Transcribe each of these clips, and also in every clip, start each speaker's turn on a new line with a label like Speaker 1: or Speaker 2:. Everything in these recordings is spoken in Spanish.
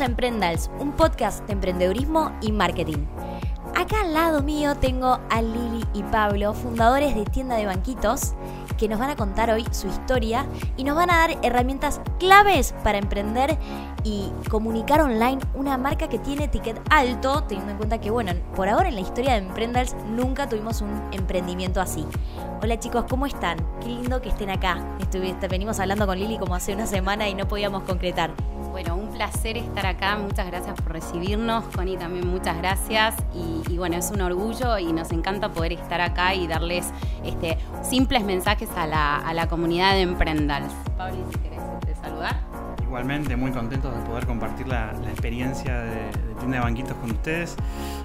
Speaker 1: A Emprendals, un podcast de emprendedurismo y marketing. Acá al lado mío tengo a Lili y Pablo, fundadores de Tienda de Banquitos, que nos van a contar hoy su historia y nos van a dar herramientas claves para emprender y comunicar online una marca que tiene ticket alto, teniendo en cuenta que, bueno, por ahora en la historia de Emprendals nunca tuvimos un emprendimiento así. Hola chicos, ¿cómo están? Qué lindo que estén acá. venimos hablando con Lili como hace una semana y no podíamos concretar.
Speaker 2: Bueno, un placer estar acá. Muchas gracias por recibirnos. Connie también muchas gracias. Y, bueno, es un orgullo y nos encanta poder estar acá y darles este, simples mensajes a la, a la comunidad de Emprendals. Pablo, si querés este, saludar.
Speaker 3: Muy contentos de poder compartir la, experiencia de, de, Tienda de Banquitos con ustedes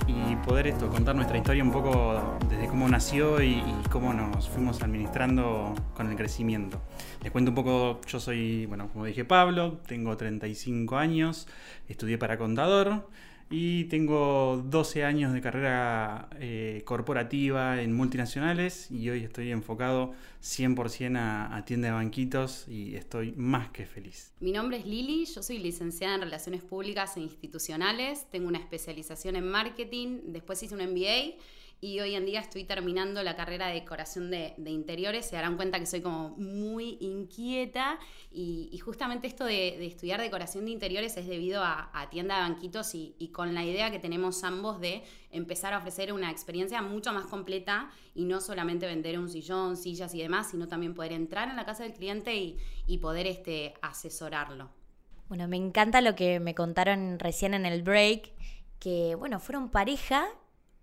Speaker 3: y poder esto, contar nuestra historia un poco desde cómo nació y, y cómo nos fuimos administrando con el crecimiento. Les cuento un poco, yo soy, bueno, como dije Pablo, tengo 35 años, estudié para contador y tengo 12 años de carrera eh, corporativa en multinacionales y hoy estoy enfocado 100% a, a, tienda de banquitos y estoy más que feliz.
Speaker 2: Mi nombre es Lili, yo soy licenciada en Relaciones Públicas e Institucionales, tengo una especialización en marketing, después hice un MBA y hoy en día estoy terminando la carrera de decoración de, interiores. Se darán cuenta que soy como muy inquieta y, justamente esto de, estudiar decoración de interiores es debido a, tienda de banquitos y, con la idea que tenemos ambos de empezar a ofrecer una experiencia mucho más completa y no solamente vender un sillón, sillas y demás, sino también poder entrar en la casa del cliente y, poder este, asesorarlo.
Speaker 1: Bueno, me encanta lo que me contaron recién en el break, que bueno, fueron pareja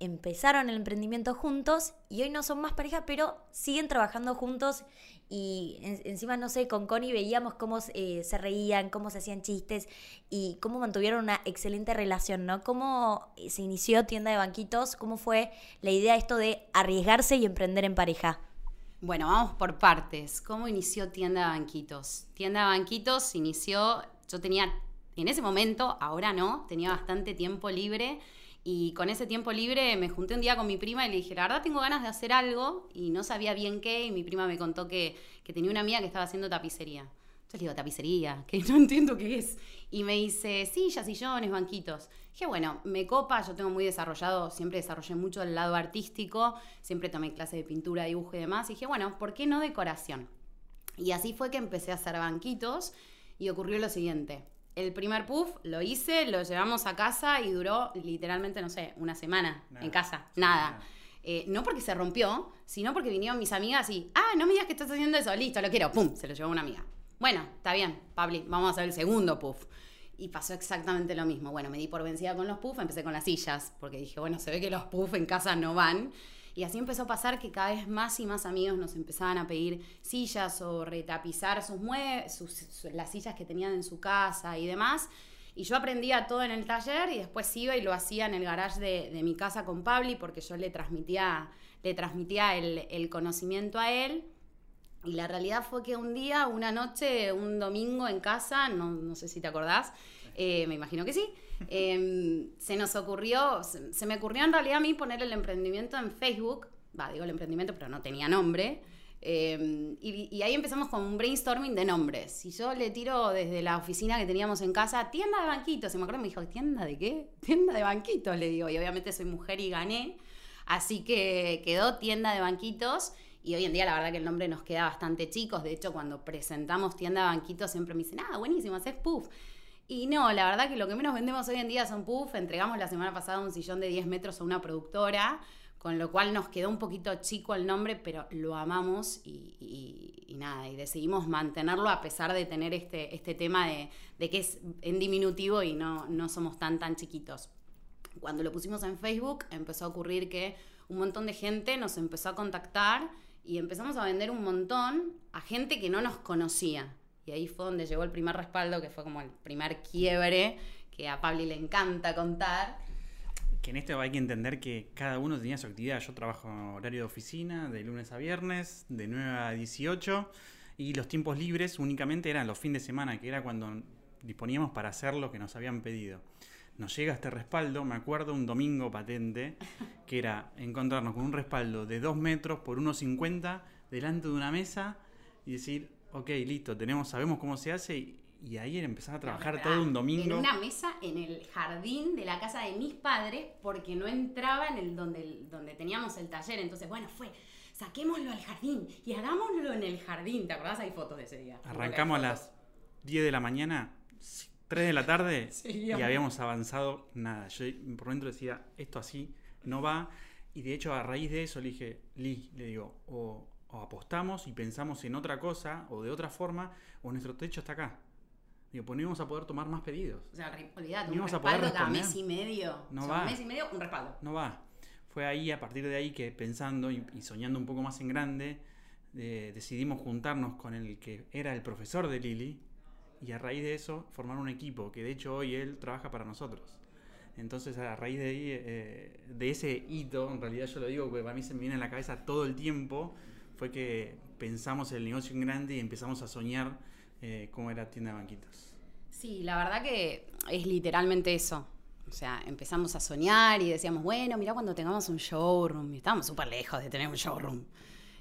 Speaker 1: empezaron el emprendimiento juntos y hoy no son más pareja, pero siguen trabajando juntos y encima, no sé, con Connie veíamos cómo eh, se reían, cómo se hacían chistes y cómo mantuvieron una excelente relación, ¿no? ¿Cómo se inició Tienda de Banquitos? ¿Cómo fue la idea esto de arriesgarse y emprender en pareja?
Speaker 2: Bueno, vamos por partes. ¿Cómo inició Tienda de Banquitos? Tienda de Banquitos inició, yo tenía, en ese momento, ahora no, tenía bastante tiempo libre y con ese tiempo libre me junté un día con mi prima y le dije, la verdad tengo ganas de hacer algo y no sabía bien qué. Y mi prima me contó que, tenía una amiga que estaba haciendo tapicería. Entonces le digo, tapicería, que no entiendo qué es. Y me dice, sillas, sillones, banquitos. Dije, bueno, me copa, yo tengo muy desarrollado, siempre desarrollé mucho el lado artístico, siempre tomé clases de pintura, dibujo y demás. Y dije, bueno, ¿por qué no decoración? Y así fue que empecé a hacer banquitos y ocurrió lo siguiente el primer puff lo hice, lo llevamos a casa y duró literalmente, no sé, una semana en casa. Nada. Eh, no porque se rompió, sino porque vinieron mis amigas y, ah, no me digas que estás haciendo eso, listo, lo quiero. Pum, se lo llevó una amiga. Bueno, está bien, Pabli, vamos a hacer el segundo puff. Y pasó exactamente lo mismo. Bueno, me di por vencida con los puffs, empecé con las sillas, porque dije, bueno, se ve que los puffs en casa no van. Y así empezó a pasar que cada vez más y más amigos nos empezaban a pedir sillas o retapizar sus muebles, las sillas que tenían en su casa y demás. Y yo aprendía todo en el taller y después iba y lo hacía en el garage de, mi casa con Pabli porque yo le transmitía, le transmitía el, conocimiento a él. Y la realidad fue que un día, una noche, un domingo en casa, no, no sé si te acordás, eh, me imagino que sí, Em, se nos ocurrió, se, me ocurrió en realidad a mí poner el emprendimiento en Facebook, va, digo el emprendimiento, pero no tenía nombre. Em, y, ahí empezamos con un brainstorming de nombres. Y yo le tiro desde la oficina que teníamos en casa, tienda de banquitos. Y me acuerdo me dijo, ¿tienda de qué? Tienda de banquitos, le digo. Y obviamente soy mujer y gané. Así que quedó tienda de banquitos. Y hoy en día la verdad que el nombre nos queda bastante chicos. De hecho, cuando presentamos tienda de banquitos siempre me dicen, ah, buenísimo, haces puff. Y no, la verdad que lo que menos vendemos hoy en día son puff. Entregamos la semana pasada un sillón de 10 metros a una productora, con lo cual nos quedó un poquito chico el nombre, pero lo amamos y, nada, y decidimos mantenerlo a pesar de tener este, este tema de, que es en diminutivo y no, no somos tan, tan chiquitos. Cuando lo pusimos en Facebook, empezó a ocurrir que un montón de gente nos empezó a contactar y empezamos a vender un montón a gente que no nos conocía. Y ahí fue donde llegó el primer respaldo, que fue como el primer quiebre, que a Pablo le encanta contar.
Speaker 3: Que en esto hay que entender que cada uno tenía su actividad. Yo trabajo en horario de oficina, de lunes a viernes, de 9 a 18, y los tiempos libres únicamente eran los fines de semana, que era cuando disponíamos para hacer lo que nos habían pedido. Nos llega este respaldo, me acuerdo un domingo patente, que era encontrarnos con un respaldo de 2 metros por 1,50 delante de una mesa y decir, ok, listo, tenemos, sabemos cómo se hace y ahí empezaba a trabajar
Speaker 2: No,
Speaker 3: todo un
Speaker 2: pará,
Speaker 3: domingo.
Speaker 2: En una mesa en el jardín de la casa de mis padres porque no entraba en el donde, donde teníamos el taller. Entonces, bueno, fue, saquémoslo al jardín y hagámoslo en el jardín. ¿Te acordás? Hay fotos de ese día.
Speaker 3: Arrancamos a las 10 de la mañana, 3 de la tarde, y habíamos avanzado nada. Yo por dentro decía, esto así no va. Y de hecho, a raíz de eso le dije, Lee, le digo, o, o apostamos y pensamos en otra cosa, o de otra forma, o nuestro techo está acá. Digo, pues no íbamos a poder tomar más pedidos.
Speaker 2: O sea, olvidate,
Speaker 3: Ni
Speaker 2: un
Speaker 3: a
Speaker 2: respaldo cada mes y medio.
Speaker 3: No
Speaker 2: O sea,
Speaker 3: va.
Speaker 2: Un mes y medio, un respaldo.
Speaker 3: No va. Fue ahí, a partir de ahí, que pensando y, y soñando un poco más en grande, eh, decidimos juntarnos con el que era el profesor de Lili y a raíz de eso formar un equipo, que de hecho hoy él trabaja para nosotros. Entonces a raíz de ahí, eh, de ese hito, en realidad yo lo digo porque para mí se me viene en la cabeza todo el tiempo, fue que pensamos el negocio en grande y empezamos a soñar eh, cómo era tienda de banquitos.
Speaker 2: Sí, la verdad que es literalmente eso. O sea, empezamos a soñar y decíamos, bueno, mirá cuando tengamos un showroom. Estábamos súper lejos de tener un showroom.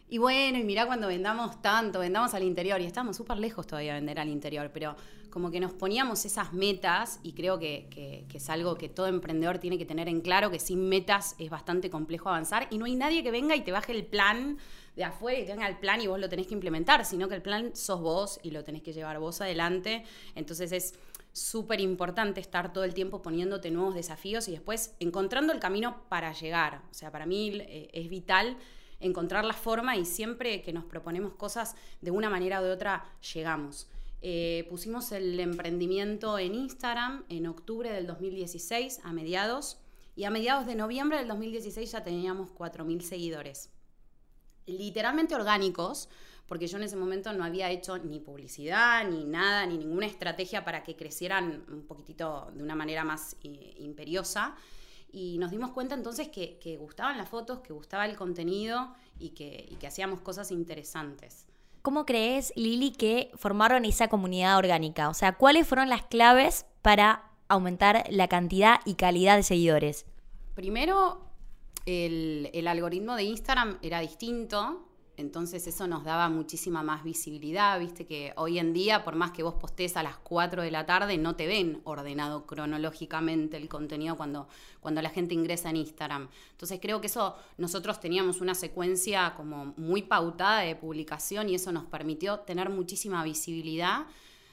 Speaker 2: Y bueno, y mirá cuando vendamos tanto, vendamos al interior. Y estábamos súper lejos todavía de vender al interior. Pero como que nos poníamos esas metas y creo que, que- es algo que todo emprendedor tiene que tener en claro, que sin metas es bastante complejo avanzar. Y no hay nadie que venga y te baje el plan de afuera y te el plan y vos lo tenés que implementar, sino que el plan sos vos y lo tenés que llevar vos adelante. Entonces es súper importante estar todo el tiempo poniéndote nuevos desafíos y después encontrando el camino para llegar. O sea, para mí eh, es vital encontrar la forma y siempre que nos proponemos cosas de una manera o de otra llegamos. Eh, pusimos el emprendimiento en Instagram en octubre del 2016, a mediados, y a mediados de noviembre del 2016 ya teníamos 4.000 seguidores literalmente orgánicos, porque yo en ese momento no había hecho ni publicidad, ni nada, ni ninguna estrategia para que crecieran un poquitito de una manera más eh, imperiosa. Y nos dimos cuenta entonces que, que gustaban las fotos, que gustaba el contenido y que, y que hacíamos cosas interesantes.
Speaker 1: ¿Cómo crees, Lili, que formaron esa comunidad orgánica? O sea, ¿cuáles fueron las claves para aumentar la cantidad y calidad de seguidores?
Speaker 2: Primero, el, el algoritmo de Instagram era distinto, entonces eso nos daba muchísima más visibilidad, viste que hoy en día, por más que vos postés a las 4 de la tarde, no te ven ordenado cronológicamente el contenido cuando, cuando la gente ingresa en Instagram. Entonces creo que eso, nosotros teníamos una secuencia como muy pautada de publicación y eso nos permitió tener muchísima visibilidad.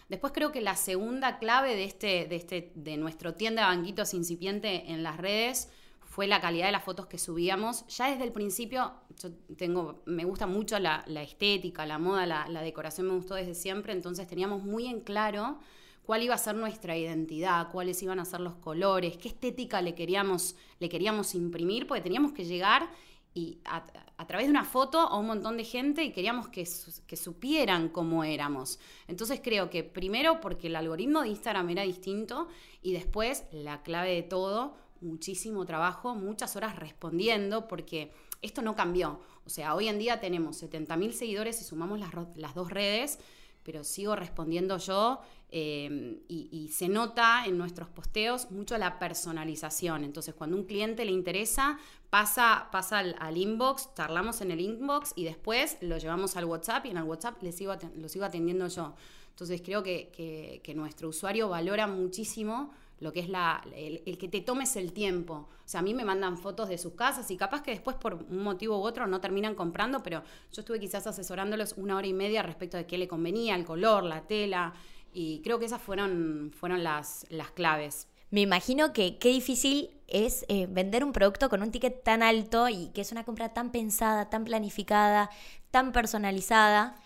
Speaker 2: Después creo que la segunda clave de, este, de, este, de nuestro tienda de banquitos incipiente en las redes fue la calidad de las fotos que subíamos. Ya desde el principio, yo tengo, me gusta mucho la, estética, la moda, la, decoración me gustó desde siempre, entonces teníamos muy en claro cuál iba a ser nuestra identidad, cuáles iban a ser los colores, qué estética le queríamos, le queríamos imprimir, porque teníamos que llegar y a, través de una foto a un montón de gente y queríamos que, que, supieran cómo éramos. Entonces creo que primero porque el algoritmo de Instagram era distinto y después la clave de todo, muchísimo trabajo, muchas horas respondiendo porque esto no cambió. O sea, hoy en día tenemos 70.000 seguidores y sumamos las, las dos redes, pero sigo respondiendo yo eh, y, se nota en nuestros posteos mucho la personalización. Entonces, cuando un cliente le interesa, pasa, pasa al, inbox, charlamos en el inbox y después lo llevamos al WhatsApp y en el WhatsApp le sigo, lo sigo atendiendo yo. Entonces, creo que, que nuestro usuario valora muchísimo lo que es la, el, que te tomes el tiempo. O sea, a mí me mandan fotos de sus casas y capaz que después por un motivo u otro no terminan comprando, pero yo estuve quizás asesorándolos una hora y media respecto de qué le convenía, el color, la tela, y creo que esas fueron, fueron las, las claves.
Speaker 1: Me imagino que qué difícil es eh, vender un producto con un ticket tan alto y que es una compra tan pensada, tan planificada, tan personalizada.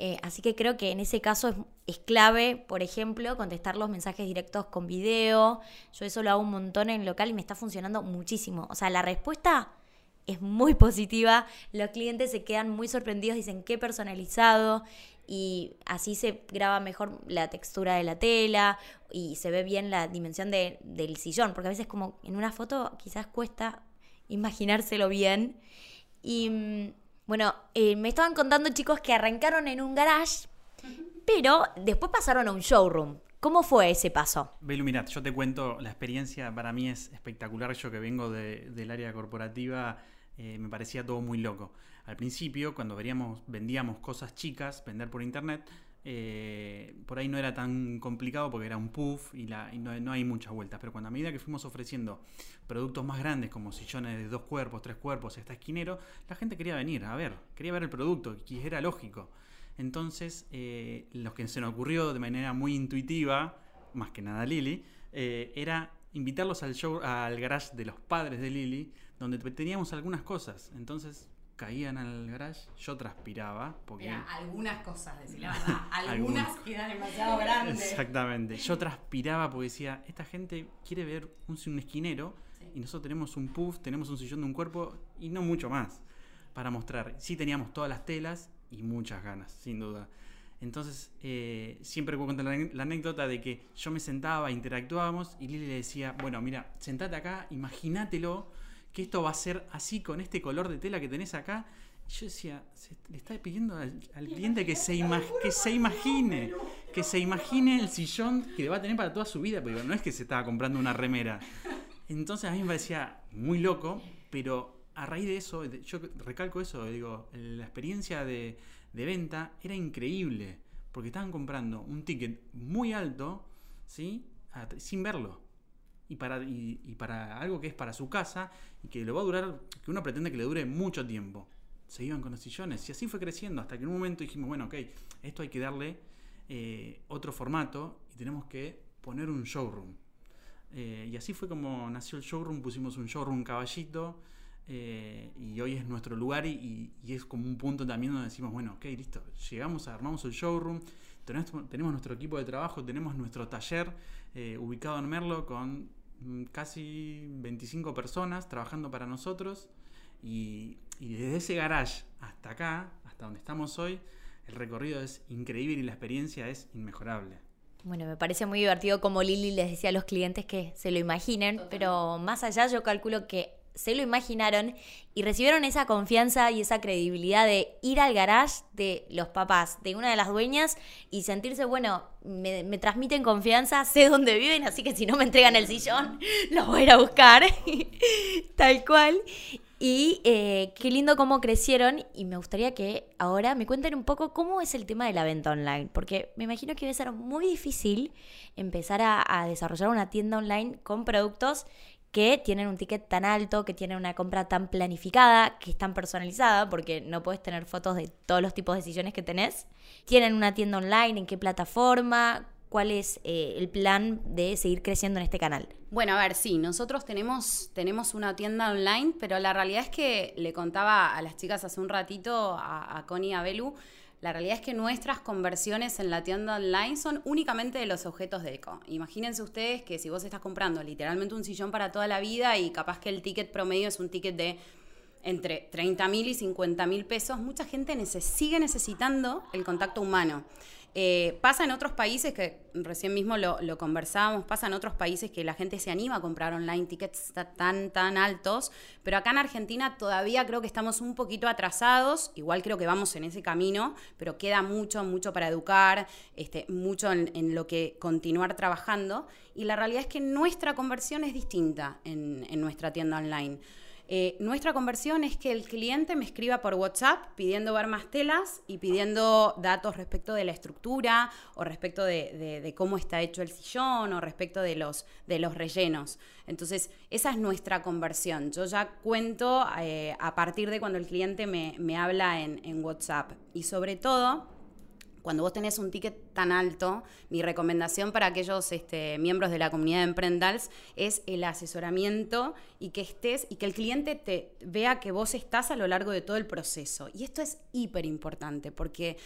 Speaker 1: Eh, así que creo que en ese caso es, es, clave, por ejemplo, contestar los mensajes directos con video. Yo eso lo hago un montón en local y me está funcionando muchísimo. O sea, la respuesta es muy positiva. Los clientes se quedan muy sorprendidos, dicen qué personalizado. Y así se graba mejor la textura de la tela y se ve bien la dimensión de, del sillón. Porque a veces como en una foto quizás cuesta imaginárselo bien. Y bueno, eh, me estaban contando chicos que arrancaron en un garage, pero después pasaron a un showroom. ¿Cómo fue ese paso?
Speaker 3: Belu, mirad, yo te cuento, la experiencia para mí es espectacular. Yo que vengo de, del área corporativa, eh, me parecía todo muy loco. Al principio, cuando veríamos, vendíamos cosas chicas, vender por internet, eh, por ahí no era tan complicado porque era un puff y, la, y no, no, hay muchas vueltas. Pero cuando a medida que fuimos ofreciendo productos más grandes como sillones de dos cuerpos, tres cuerpos, hasta esquinero, la gente quería venir a ver, quería ver el producto y era lógico. Entonces, eh, lo que se nos ocurrió de manera muy intuitiva, más que nada Lili, eh, era invitarlos al show, al garage de los padres de Lili, donde teníamos algunas cosas. Entonces caían al garage, yo transpiraba. Porque...
Speaker 2: algunas cosas, decir la verdad. Algunas quedan demasiado grandes.
Speaker 3: Exactamente. Yo transpiraba porque decía, esta gente quiere ver un, un esquinero y nosotros tenemos un puff, tenemos un sillón de un cuerpo y no mucho más para mostrar. Sí teníamos todas las telas y muchas ganas, sin duda. Entonces, eh, siempre cuento la, la, anécdota de que yo me sentaba, interactuábamos y Lili le decía, bueno, mira, sentate acá, imagínatelo que esto va a ser así con este color de tela que tenés acá. Y yo decía, le está pidiendo al, cliente que se, que se imagine, que se imagine el sillón que le va a tener para toda su vida, pero no es que se estaba comprando una remera. Entonces a mí me parecía muy loco, pero a raíz de eso, yo recalco eso, digo, la experiencia de, de venta era increíble, porque estaban comprando un ticket muy alto, ¿sí? sin verlo y para, y, para algo que es para su casa y que le va a durar, que uno pretende que le dure mucho tiempo. Se iban con los sillones y así fue creciendo hasta que en un momento dijimos, bueno, ok, esto hay que darle eh, otro formato y tenemos que poner un showroom. Eh, y así fue como nació el showroom, pusimos un showroom caballito eh, y hoy es nuestro lugar y, y, es como un punto también donde decimos, bueno, ok, listo, llegamos, armamos el showroom, tenemos, nuestro equipo de trabajo, tenemos nuestro taller ubicado en Merlo con casi 25 personas trabajando para nosotros y, desde ese garage hasta acá, hasta donde estamos hoy, el recorrido es increíble y la experiencia es inmejorable.
Speaker 1: Bueno, me parece muy divertido como Lili les decía a los clientes que se lo imaginen, pero más allá yo calculo que se lo imaginaron y recibieron esa confianza y esa credibilidad de ir al garage de los papás, de una de las dueñas y sentirse, bueno, me, transmiten confianza, sé dónde viven, así que si no me entregan el sillón, los voy a ir a buscar, tal cual. Y eh, qué lindo cómo crecieron y me gustaría que ahora me cuenten un poco cómo es el tema de la venta online, porque me imagino que debe ser muy difícil empezar a desarrollar una tienda online con productos que tienen un ticket tan alto, que tienen una compra tan planificada, que es tan personalizada, porque no puedes tener fotos de todos los tipos de decisiones que tenés. Tienen una tienda online, en qué plataforma, cuál es eh, el plan de seguir creciendo en este canal.
Speaker 2: Bueno, a ver, sí, nosotros tenemos, tenemos una tienda online, pero la realidad es que le contaba a las chicas hace un ratito, a, a Connie y a Belu, la realidad es que nuestras conversiones en la tienda online son únicamente de los objetos de eco. Imagínense ustedes que si vos estás comprando literalmente un sillón para toda la vida y capaz que el ticket promedio es un ticket de entre 30 mil y 50 mil pesos, mucha gente sigue necesitando el contacto humano. Eh, pasa en otros países, que recién mismo lo, conversábamos, pasa en otros países que la gente se anima a comprar online tickets tan, tan altos, pero acá en Argentina todavía creo que estamos un poquito atrasados, igual creo que vamos en ese camino, pero queda mucho, mucho para educar, este, mucho en, lo que continuar trabajando, y la realidad es que nuestra conversión es distinta en, en nuestra tienda online. Eh, nuestra conversión es que el cliente me escriba por WhatsApp pidiendo ver más telas y pidiendo datos respecto de la estructura o respecto de, cómo está hecho el sillón o respecto de los, rellenos. Entonces, esa es nuestra conversión. Yo ya cuento eh, a partir de cuando el cliente me, habla en WhatsApp. Y sobre todo, cuando vos tenés un ticket tan alto, mi recomendación para aquellos este, miembros de la comunidad de Emprendals es el asesoramiento y que estés y que el cliente te vea que vos estás a lo largo de todo el proceso. Y esto es hiper importante porque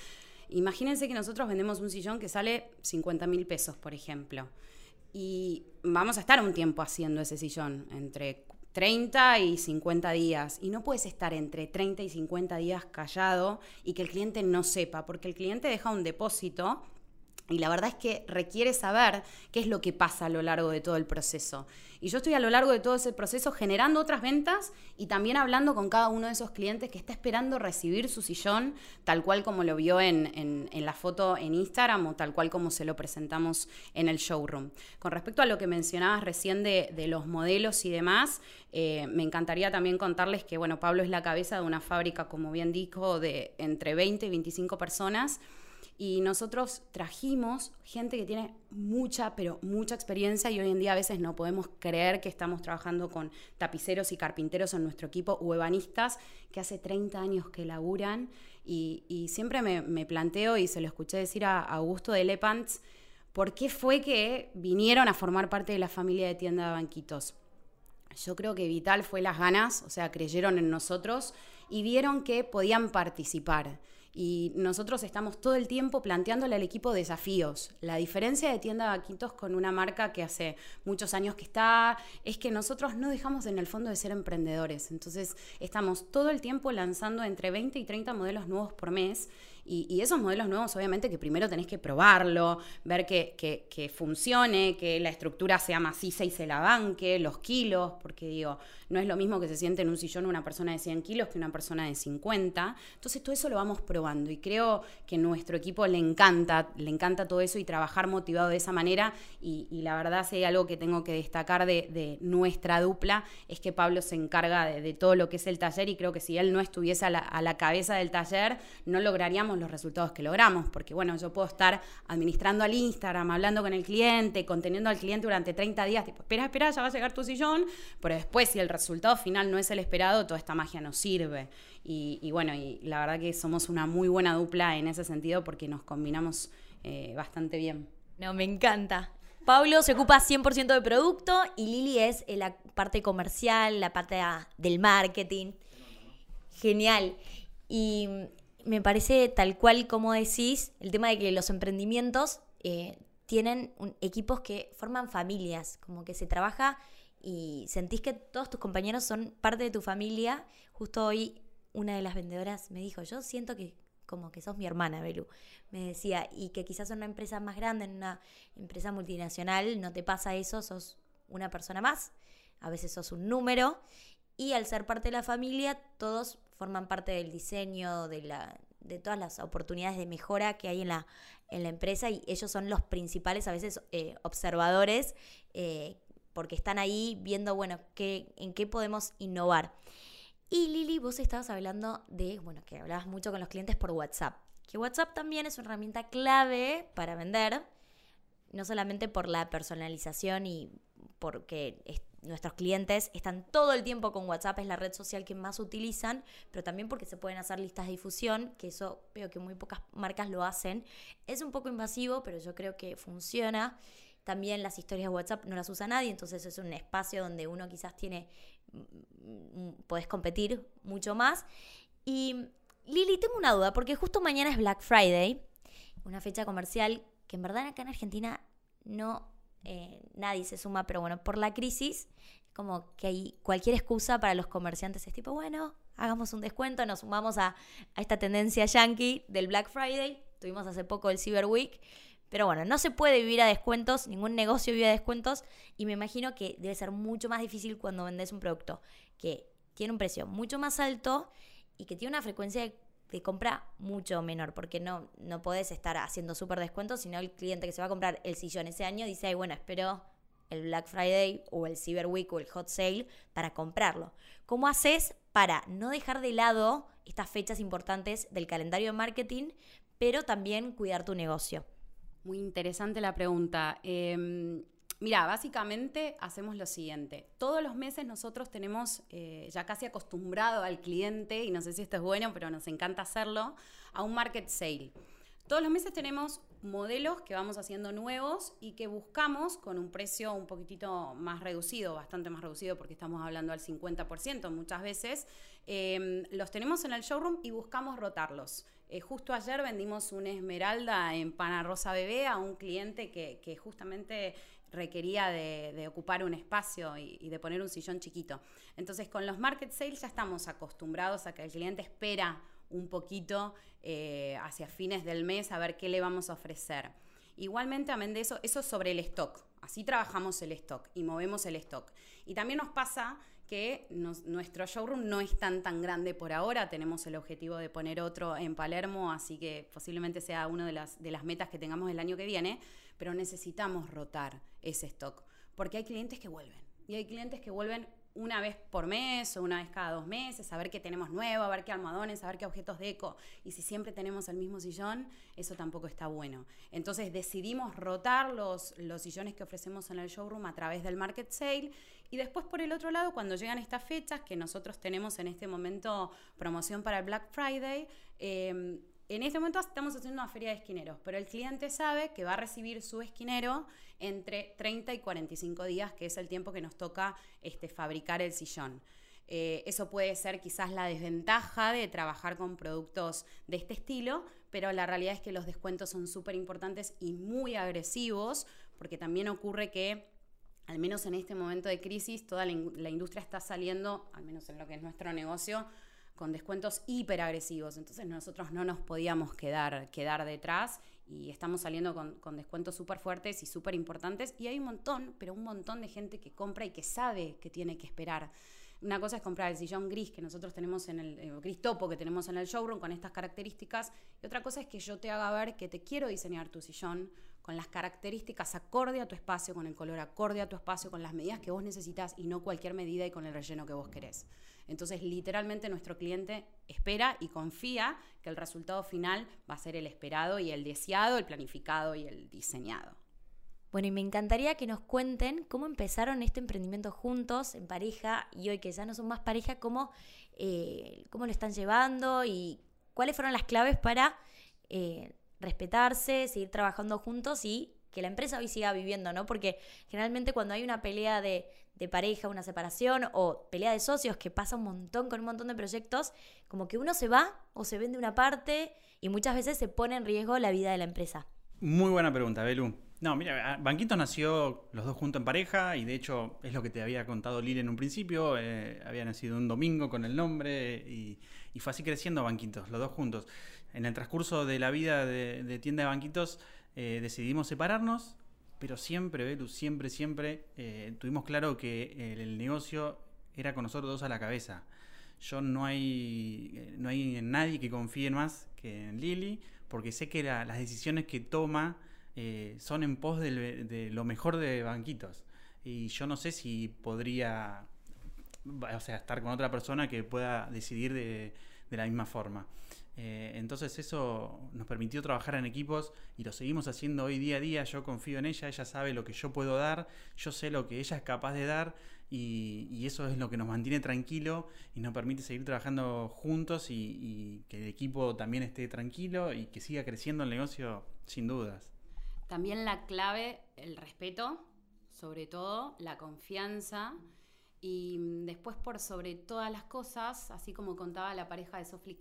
Speaker 2: imagínense que nosotros vendemos un sillón que sale 50 mil pesos, por ejemplo. Y vamos a estar un tiempo haciendo ese sillón, entre 30 y 50 días. Y no puedes estar entre 30 y 50 días callado y que el cliente no sepa, porque el cliente deja un depósito y la verdad es que requiere saber qué es lo que pasa a lo largo de todo el proceso. Y yo estoy a lo largo de todo ese proceso generando otras ventas y también hablando con cada uno de esos clientes que está esperando recibir su sillón, tal cual como lo vio en, la foto en Instagram o tal cual como se lo presentamos en el showroom. Con respecto a lo que mencionabas recién de, los modelos y demás, eh, me encantaría también contarles que, bueno, Pablo es la cabeza de una fábrica, como bien dijo, de entre 20 y 25 personas Y nosotros trajimos gente que tiene mucha, pero mucha experiencia y hoy en día a veces no podemos creer que estamos trabajando con tapiceros y carpinteros en nuestro equipo o ebanistas que hace 30 años que laburan. Y, siempre me, planteo, y se lo escuché decir a Augusto de Lepants, ¿por qué fue que vinieron a formar parte de la familia de tienda de banquitos? Yo creo que vital fue las ganas, o sea, creyeron en nosotros y vieron que podían participar. Y nosotros estamos todo el tiempo planteándole al equipo desafíos. La diferencia de Tienda Vaquitos con una marca que hace muchos años que está es que nosotros no dejamos en el fondo de ser emprendedores. Entonces estamos todo el tiempo lanzando entre 20 y 30 modelos nuevos por mes y, esos modelos nuevos, obviamente, que primero tenés que probarlo, ver que, funcione, que la estructura sea maciza y se la banque, los kilos, porque digo, no es lo mismo que se siente en un sillón una persona de 100 kilos que una persona de 50. Entonces, todo eso lo vamos probando y creo que nuestro equipo le encanta, le encanta todo eso y trabajar motivado de esa manera. Y, la verdad, si hay algo que tengo que destacar de, nuestra dupla, es que Pablo se encarga de, todo lo que es el taller y creo que si él no estuviese a la cabeza del taller, no lograríamos los resultados que logramos, porque bueno, yo puedo estar administrando al Instagram, hablando con el cliente, conteniendo al cliente durante 30 días, tipo, espera, espera, ya va a llegar tu sillón, pero después si el resultado final no es el esperado, toda esta magia no sirve. Y, bueno, y la verdad que somos una muy buena dupla en ese sentido porque nos combinamos eh, bastante bien.
Speaker 1: No, me encanta. Pablo se ocupa 100% de producto y Lili es la parte comercial, la parte del marketing. Genial. Y me parece tal cual como decís, el tema de que los emprendimientos eh, tienen equipos que forman familias, como que se trabaja y sentís que todos tus compañeros son parte de tu familia. Justo hoy una de las vendedoras me dijo, yo siento que como que sos mi hermana, Belu. Me decía, y que quizás en una empresa más grande, en una empresa multinacional, no te pasa eso, sos una persona más, a veces sos un número, y al ser parte de la familia, todos forman parte del diseño, de, la, de todas las oportunidades de mejora que hay en la, en la empresa y ellos son los principales a veces eh, observadores eh, porque están ahí viendo, bueno, qué, en qué podemos innovar. Y Lili, vos estabas hablando de, bueno, que hablabas mucho con los clientes por WhatsApp, que WhatsApp también es una herramienta clave para vender, no solamente por la personalización y porque nuestros clientes están todo el tiempo con WhatsApp, es la red social que más utilizan, pero también porque se pueden hacer listas de difusión, que eso veo que muy pocas marcas lo hacen. Es un poco invasivo, pero yo creo que funciona. También las historias de WhatsApp no las usa nadie, entonces es un espacio donde uno quizás tiene, mm, mm, podés competir mucho más. Y Lili, tengo una duda, porque justo mañana es Black Friday, una fecha comercial que en verdad acá en Argentina no eh, nadie se suma, pero bueno, por la crisis, como que hay cualquier excusa para los comerciantes es tipo, bueno, hagamos un descuento, nos sumamos a, esta tendencia yankee del Black Friday, tuvimos hace poco el Cyber Week, pero bueno, no se puede vivir a descuentos, ningún negocio vive a descuentos y me imagino que debe ser mucho más difícil cuando vendes un producto que tiene un precio mucho más alto y que tiene una frecuencia de de compra mucho menor, porque no, no podés estar haciendo súper descuentos, sino el cliente que se va a comprar el sillón ese año dice, ay, bueno, espero el Black Friday o el Cyber Week o el Hot Sale para comprarlo. ¿Cómo haces para no dejar de lado estas fechas importantes del calendario de marketing, pero también cuidar tu negocio?
Speaker 2: Muy interesante la pregunta. Em, Mira, básicamente hacemos lo siguiente. Todos los meses nosotros tenemos eh, ya casi acostumbrado al cliente, y no sé si esto es bueno, pero nos encanta hacerlo, a un market sale. Todos los meses tenemos modelos que vamos haciendo nuevos y que buscamos con un precio un poquitito más reducido, bastante más reducido porque estamos hablando al 50% muchas veces. Em, los tenemos en el showroom y buscamos rotarlos. Eh, justo ayer vendimos una esmeralda en Pana Rosa Bebé a un cliente que, que justamente requería de, ocupar un espacio y, de poner un sillón chiquito. Entonces, con los market sales ya estamos acostumbrados a que el cliente espera un poquito eh, hacia fines del mes a ver qué le vamos a ofrecer. Igualmente, amén de eso, eso es sobre el stock. Así trabajamos el stock y movemos el stock. Y también nos pasa que nuestro showroom no es tan tan grande por ahora. Tenemos el objetivo de poner otro en Palermo, así que posiblemente sea una de las, de las metas que tengamos el año que viene pero necesitamos rotar ese stock, porque hay clientes que vuelven. Y hay clientes que vuelven una vez por mes o una vez cada dos meses, a ver qué tenemos nuevo, a ver qué almohadones, a ver qué objetos de eco. Y si siempre tenemos el mismo sillón, eso tampoco está bueno. Entonces decidimos rotar los, los sillones que ofrecemos en el showroom a través del market sale. Y después por el otro lado, cuando llegan estas fechas, que nosotros tenemos en este momento promoción para el Black Friday, eh, en este momento estamos haciendo una feria de esquineros, pero el cliente sabe que va a recibir su esquinero entre 30 y 45 días, que es el tiempo que nos toca este, fabricar el sillón. Eh, eso puede ser quizás la desventaja de trabajar con productos de este estilo, pero la realidad es que los descuentos son súper importantes y muy agresivos, porque también ocurre que al menos en este momento de crisis, toda la, la industria está saliendo, al menos en lo que es nuestro negocio, con descuentos hiperagresivos. Entonces nosotros no nos podíamos quedar, quedar detrás y estamos saliendo con, con descuentos súper fuertes y súper importantes. Y hay un montón, pero un montón de gente que compra y que sabe que tiene que esperar. Una cosa es comprar el sillón gris que nosotros tenemos en el, el gris topo que tenemos en el showroom con estas características. Y otra cosa es que yo te haga ver que te quiero diseñar tu sillón con las características acorde a tu espacio, con el color acorde a tu espacio, con las medidas que vos necesitas y no cualquier medida y con el relleno que vos querés. Entonces, literalmente nuestro cliente espera y confía que el resultado final va a ser el esperado y el deseado, el planificado y el diseñado.
Speaker 1: Bueno, y me encantaría que nos cuenten cómo empezaron este emprendimiento juntos, en pareja, y hoy que ya no son más pareja, cómo, eh, cómo lo están llevando y cuáles fueron las claves para eh, respetarse, seguir trabajando juntos y que la empresa hoy siga viviendo, ¿no? Porque generalmente cuando hay una pelea de, de pareja, una separación o pelea de socios que pasa un montón con un montón de proyectos, como que uno se va o se vende una parte y muchas veces se pone en riesgo la vida de la empresa.
Speaker 3: Muy buena pregunta, Belu. No, mira, Banquito nació los dos juntos en pareja y de hecho es lo que te había contado Lili en un principio. Eh, había nacido un domingo con el nombre y, fue así creciendo Banquitos, los dos juntos. En el transcurso de la vida de tienda de Banquitos eh, decidimos separarnos pero siempre, Belu, siempre, siempre eh, tuvimos claro que el, negocio era con nosotros dos a la cabeza. Yo no hay, eh, no hay nadie que confíe más que en Lili, porque sé que la, las decisiones que toma son en pos de, lo mejor de Banquitos. Y yo no sé si podría, o sea, estar con otra persona que pueda decidir de, de la misma forma. Eh, entonces eso nos permitió trabajar en equipos y lo seguimos haciendo hoy día a día. Yo confío en ella, ella sabe lo que yo puedo dar, yo sé lo que ella es capaz de dar y, y eso es lo que nos mantiene tranquilo y nos permite seguir trabajando juntos y, y, que el equipo también esté tranquilo y que siga creciendo el negocio sin dudas.
Speaker 2: También la clave, el respeto, sobre todo, la confianza. Y mm, después, por sobre todas las cosas, así como contaba la pareja de Sophie,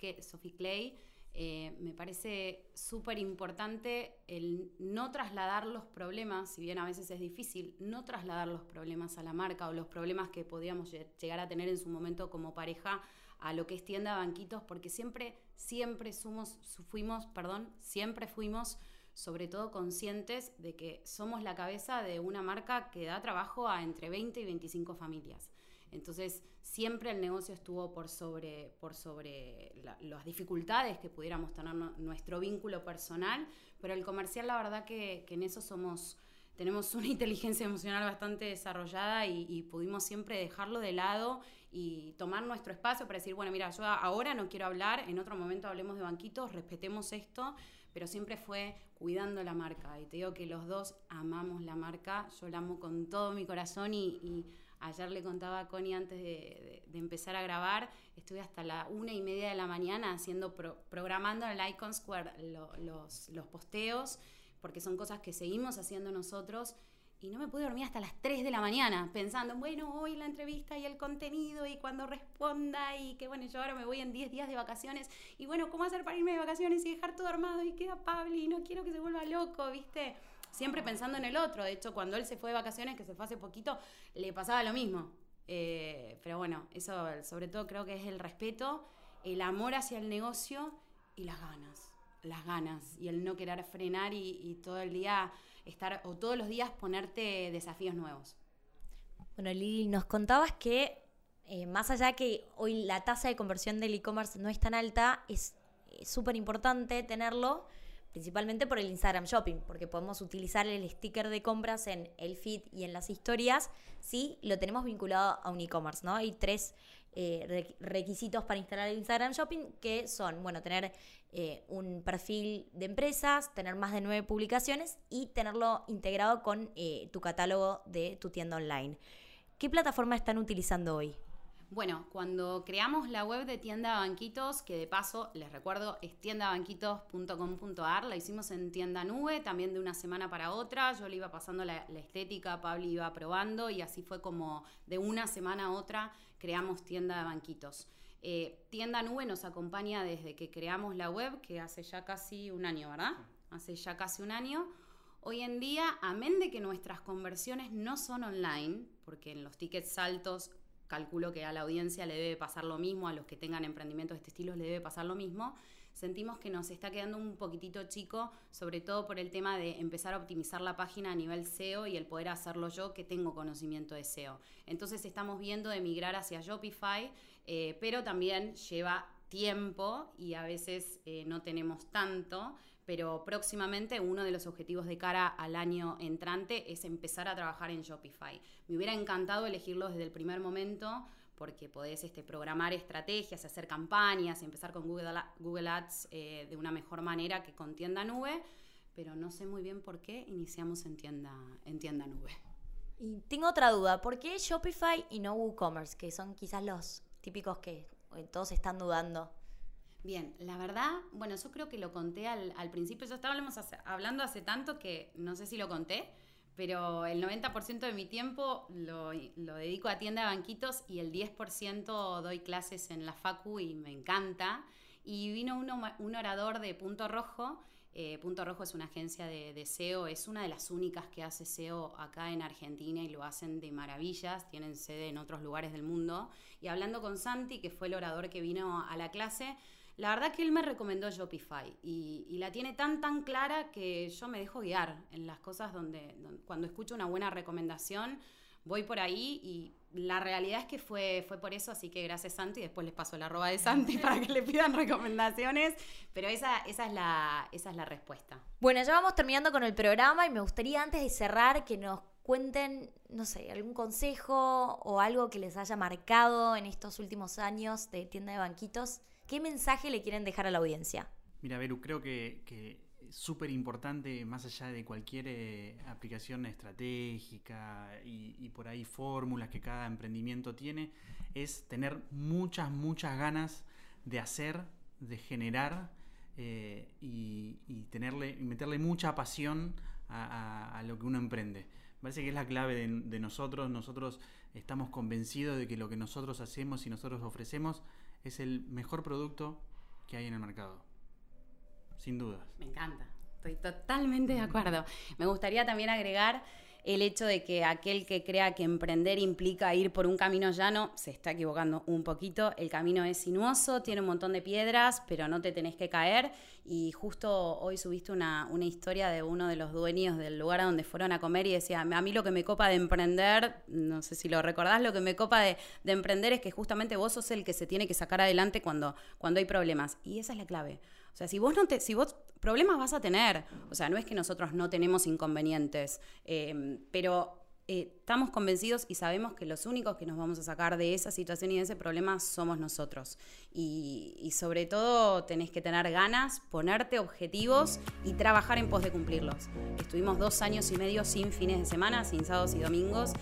Speaker 2: Clay, eh, me parece súper importante el no trasladar los problemas, si bien a veces es difícil, no trasladar los problemas a la marca o los problemas que podíamos llegar a tener en su momento como pareja a lo que es tienda banquitos, porque siempre, siempre somos, fuimos, perdón, siempre fuimos sobre todo conscientes de que somos la cabeza de una marca que da trabajo a entre 20 y 25 familias. Entonces, siempre el negocio estuvo por sobre, por sobre la, las dificultades que pudiéramos tener nuestro vínculo personal, pero el comercial, la verdad que, que en eso somos, tenemos una inteligencia emocional bastante desarrollada y, y, pudimos siempre dejarlo de lado y tomar nuestro espacio para decir, bueno, mira, yo ahora no quiero hablar, en otro momento hablemos de banquitos, respetemos esto, pero siempre fue cuidando la marca. Y te digo que los dos amamos la marca, yo la amo con todo mi corazón y, ayer le contaba a Connie antes de, empezar a grabar, estuve hasta la una y media de la mañana haciendo, pro, programando en el Icon Square lo, los, los posteos, porque son cosas que seguimos haciendo nosotros y no me pude dormir hasta las 3 de la mañana pensando, bueno, hoy la entrevista y el contenido y cuando responda y que bueno, yo ahora me voy en 10 días de vacaciones y bueno, ¿cómo hacer para irme de vacaciones y dejar todo armado y queda Pablo y no quiero que se vuelva loco, ¿viste? Siempre pensando en el otro, de hecho cuando él se fue de vacaciones, que se fue hace poquito, le pasaba lo mismo. Eh, pero bueno, eso sobre todo creo que es el respeto, el amor hacia el negocio y las ganas, las ganas y el no querer frenar y, todo el día estar o todos los días ponerte desafíos nuevos.
Speaker 1: Bueno, Lili, nos contabas que eh, más allá que hoy la tasa de conversión del e-commerce no es tan alta, es súper importante tenerlo, principalmente por el Instagram Shopping, porque podemos utilizar el sticker de compras en el feed y en las historias si lo tenemos vinculado a un e-commerce, ¿no? Hay tres eh, requisitos para instalar el Instagram Shopping que son, bueno, tener eh, un perfil de empresas, tener más de nueve publicaciones y tenerlo integrado con eh, tu catálogo de tu tienda online. ¿Qué plataforma están utilizando hoy?
Speaker 2: Bueno, cuando creamos la web de Tienda Banquitos, que de paso les recuerdo es tiendabanquitos.com.ar, la hicimos en tienda nube, también de una semana para otra. Yo le iba pasando la, estética, Pablo iba probando y así fue como de una semana a otra creamos Tienda de Banquitos. Eh, tienda Nube nos acompaña desde que creamos la web, que hace ya casi un año, ¿verdad? Hace ya casi un año. Hoy en día, amén de que nuestras conversiones no son online, porque en los tickets altos calculo que a la audiencia le debe pasar lo mismo, a los que tengan emprendimientos de este estilo le debe pasar lo mismo, sentimos que nos está quedando un poquitito chico, sobre todo por el tema de empezar a optimizar la página a nivel SEO y el poder hacerlo yo que tengo conocimiento de SEO. Entonces estamos viendo de migrar hacia Shopify, eh, pero también lleva tiempo y a veces eh, no tenemos tanto pero próximamente uno de los objetivos de cara al año entrante es empezar a trabajar en Shopify. Me hubiera encantado elegirlo desde el primer momento porque podés este, programar estrategias, hacer campañas empezar con Google, Google Ads eh, de una mejor manera que con tienda nube, pero no sé muy bien por qué iniciamos en tienda, en tienda nube.
Speaker 1: Y tengo otra duda, ¿por qué Shopify y no WooCommerce, que son quizás los típicos que eh, todos están dudando?
Speaker 2: Bien, la verdad, bueno, yo creo que lo conté al, principio, yo estábamos hablando hace tanto que no sé si lo conté, pero el 90% de mi tiempo lo, dedico a tienda de banquitos y el 10% doy clases en la Facu y me encanta. Y vino un orador de Punto Rojo. Eh, Punto Rojo es una agencia de, de, SEO, es una de las únicas que hace SEO acá en Argentina y lo hacen de maravillas, tienen sede en otros lugares del mundo. Y hablando con Santi, que fue el orador que vino a la clase, la verdad que él me recomendó Shopify y, la tiene tan tan clara que yo me dejo guiar en las cosas donde, cuando escucho una buena recomendación voy por ahí y la realidad es que fue, fue por eso, así que gracias Santi, después les paso la arroba de Santi para que le pidan recomendaciones, pero esa, esa, es la, esa es la respuesta.
Speaker 1: Bueno, ya vamos terminando con el programa y me gustaría antes de cerrar que nos cuenten, no sé, algún consejo o algo que les haya marcado en estos últimos años de tienda de banquitos ¿Qué mensaje le quieren dejar a la audiencia?
Speaker 3: Mira, Beru, creo que, es súper importante, más allá de cualquier eh, aplicación estratégica y, por ahí fórmulas que cada emprendimiento tiene, es tener muchas, muchas ganas de hacer, de generar eh, y, tenerle, meterle mucha pasión a, lo que uno emprende. Parece que es la clave de nosotros. Nosotros estamos convencidos de que lo que nosotros hacemos y nosotros ofrecemos es el mejor producto que hay en el mercado. Sin dudas.
Speaker 2: Me encanta. Estoy totalmente de acuerdo. Me gustaría también agregar el hecho de que aquel que crea que emprender implica ir por un camino llano se está equivocando un poquito. El camino es sinuoso, tiene un montón de piedras, pero no te tenés que caer. Y justo hoy subiste una, historia de uno de los dueños del lugar a donde fueron a comer y decía, a mí lo que me copa de emprender, no sé si lo recordás, lo que me copa de, emprender es que justamente vos sos el que se tiene que sacar adelante cuando, cuando hay problemas. Y esa es la clave. O sea, si vos no te, si vos problemas vas a tener. O sea, no es que nosotros no tenemos inconvenientes, eh, pero eh, estamos convencidos y sabemos que los únicos que nos vamos a sacar de esa situación y de ese problema somos nosotros. Y, sobre todo tenés que tener ganas, ponerte objetivos y trabajar en pos de cumplirlos. Estuvimos dos años y medio sin fines de semana, sin sábados y domingos,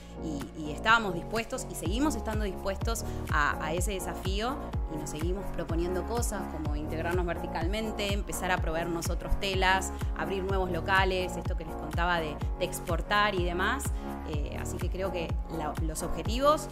Speaker 2: y, estábamos dispuestos y seguimos estando dispuestos a, a ese desafío y nos seguimos proponiendo cosas como integrarnos verticalmente, empezar a proveer nosotros telas, abrir nuevos locales, esto que les contaba de, exportar y demás. Eh, así que creo que los objetivos,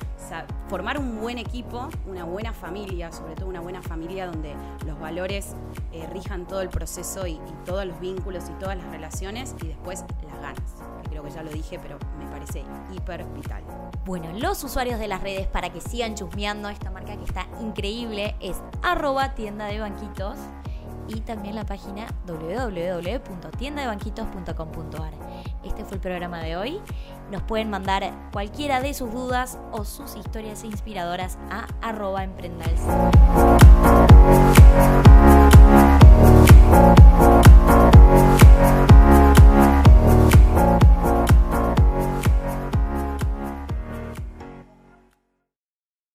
Speaker 2: formar un buen equipo, una buena familia, sobre todo una buena familia donde los valores eh, rijan todo el proceso y, todos los vínculos y todas las relaciones y después las ganas. Creo que ya lo dije, pero me parece hiper vital.
Speaker 1: Bueno, los usuarios de las redes para que sigan chusmeando esta marca que está increíble es arroba tienda de banquitos y también la página www.tiendadebanquitos.com.ar. Este fue el programa de hoy. Nos pueden mandar cualquiera de sus dudas o sus historias inspiradoras a arroba emprendals.